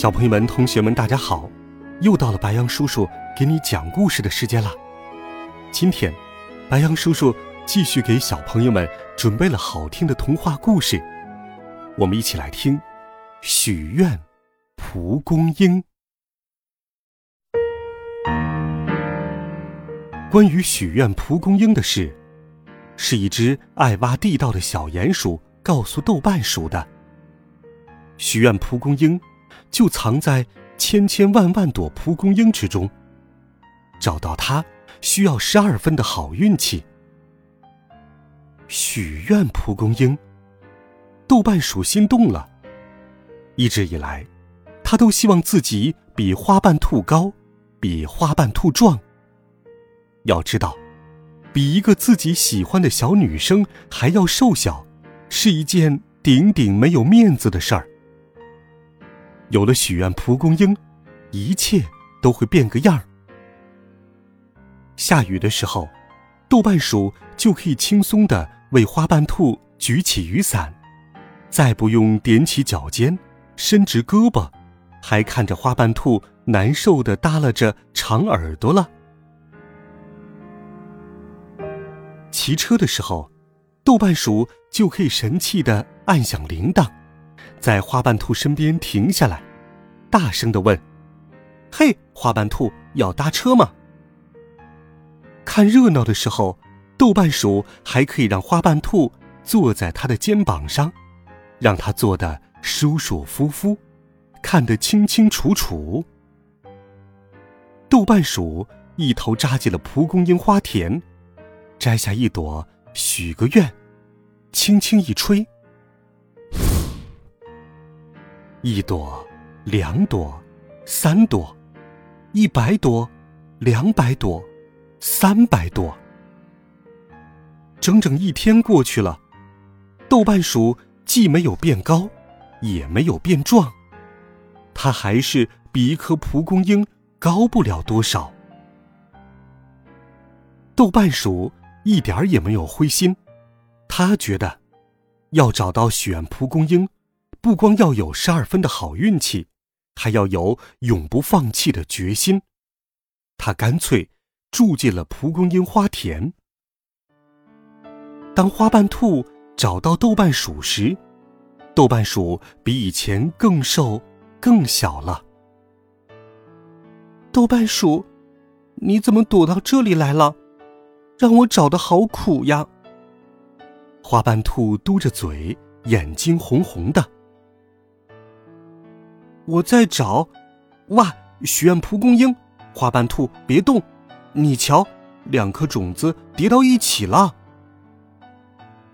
小朋友们、同学们，大家好！又到了白杨叔叔给你讲故事的时间了。今天，白杨叔叔继续给小朋友们准备了好听的童话故事，我们一起来听《许愿蒲公英》。关于许愿蒲公英的事，是一只爱挖地道的小鼹鼠告诉豆瓣鼠的。许愿蒲公英。就藏在千千万万朵蒲公英之中。找到它需要十二分的好运气。许愿蒲公英，豆瓣鼠心动了。一直以来，他都希望自己比花瓣兔高，比花瓣兔壮。要知道，比一个自己喜欢的小女生还要瘦小，是一件顶顶没有面子的事儿。有了许愿蒲公英，一切都会变个样儿。下雨的时候，豆瓣鼠就可以轻松的为花瓣兔举起雨伞，再不用踮起脚尖、伸直胳膊，还看着花瓣兔难受的耷拉着长耳朵了。骑车的时候，豆瓣鼠就可以神气的按响铃铛。在花瓣兔身边停下来，大声的问：“嘿，花瓣兔，要搭车吗？”看热闹的时候，豆瓣鼠还可以让花瓣兔坐在他的肩膀上，让他坐得舒舒服服，看得清清楚楚。豆瓣鼠一头扎进了蒲公英花田，摘下一朵，许个愿，轻轻一吹。一朵，两朵，三朵，一百朵，两百朵，三百朵。整整一天过去了，豆瓣鼠既没有变高，也没有变壮，它还是比一颗蒲公英高不了多少。豆瓣鼠一点儿也没有灰心，他觉得，要找到选蒲公英。不光要有十二分的好运气，还要有永不放弃的决心。他干脆住进了蒲公英花田。当花瓣兔找到豆瓣鼠时，豆瓣鼠比以前更瘦、更小了。豆瓣鼠，你怎么躲到这里来了？让我找的好苦呀！花瓣兔嘟着嘴，眼睛红红的。我在找，哇！许愿蒲公英，花瓣兔别动，你瞧，两颗种子叠到一起了。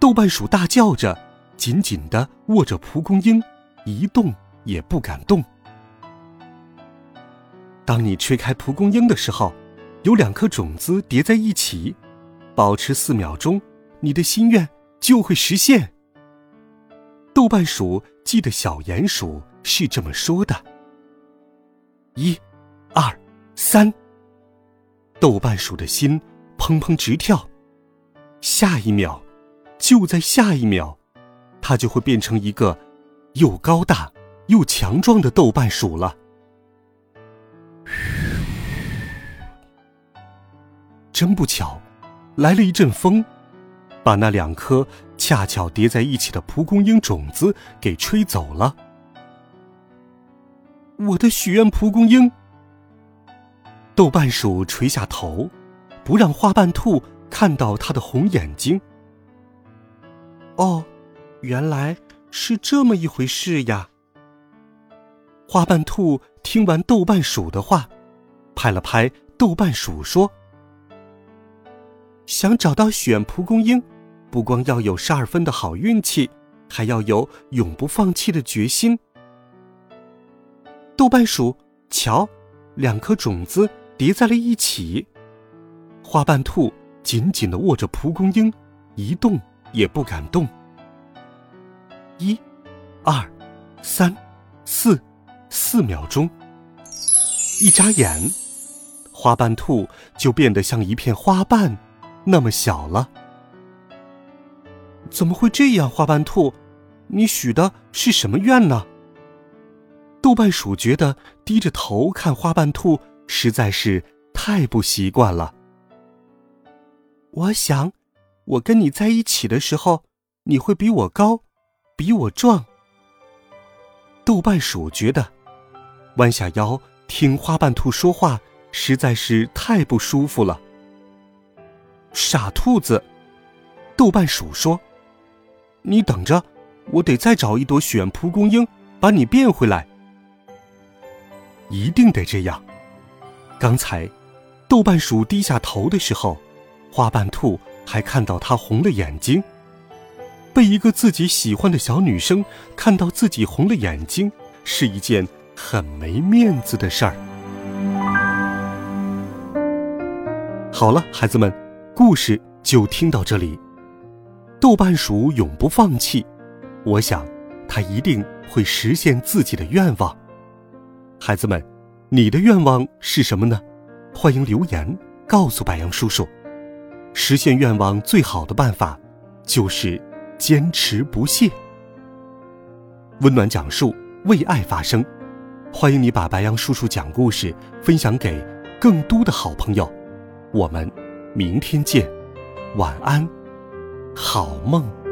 豆瓣鼠大叫着，紧紧的握着蒲公英，一动也不敢动。当你吹开蒲公英的时候，有两颗种子叠在一起，保持四秒钟，你的心愿就会实现。豆瓣鼠记得小鼹鼠。是这么说的：一、二、三。豆瓣鼠的心砰砰直跳，下一秒，就在下一秒，它就会变成一个又高大又强壮的豆瓣鼠了。真不巧，来了一阵风，把那两颗恰巧叠在一起的蒲公英种子给吹走了。我的许愿蒲公英。豆瓣鼠垂下头，不让花瓣兔看到它的红眼睛。哦，原来是这么一回事呀！花瓣兔听完豆瓣鼠的话，拍了拍豆瓣鼠说：“想找到许愿蒲公英，不光要有十二分的好运气，还要有永不放弃的决心。”豆瓣鼠，瞧，两颗种子叠在了一起。花瓣兔紧紧的握着蒲公英，一动也不敢动。一、二、三、四，四秒钟，一眨眼，花瓣兔就变得像一片花瓣那么小了。怎么会这样，花瓣兔？你许的是什么愿呢？豆瓣鼠觉得低着头看花瓣兔实在是太不习惯了。我想，我跟你在一起的时候，你会比我高，比我壮。豆瓣鼠觉得，弯下腰听花瓣兔说话实在是太不舒服了。傻兔子，豆瓣鼠说：“你等着，我得再找一朵选蒲公英，把你变回来。一定得这样。”刚才，豆瓣鼠低下头的时候。花瓣兔还看到它红了眼睛。被一个自己喜欢的小女生看到自己红了眼睛，是一件很没面子的事儿。好了，孩子们，故事就听到这里。豆瓣鼠永不放弃，我想，他一定会实现自己的愿望。孩子们，你的愿望是什么呢？欢迎留言告诉白杨叔叔。实现愿望最好的办法，就是坚持不懈。温暖讲述，为爱发声。欢迎你把白杨叔叔讲故事分享给更多的好朋友。我们明天见，晚安，好梦。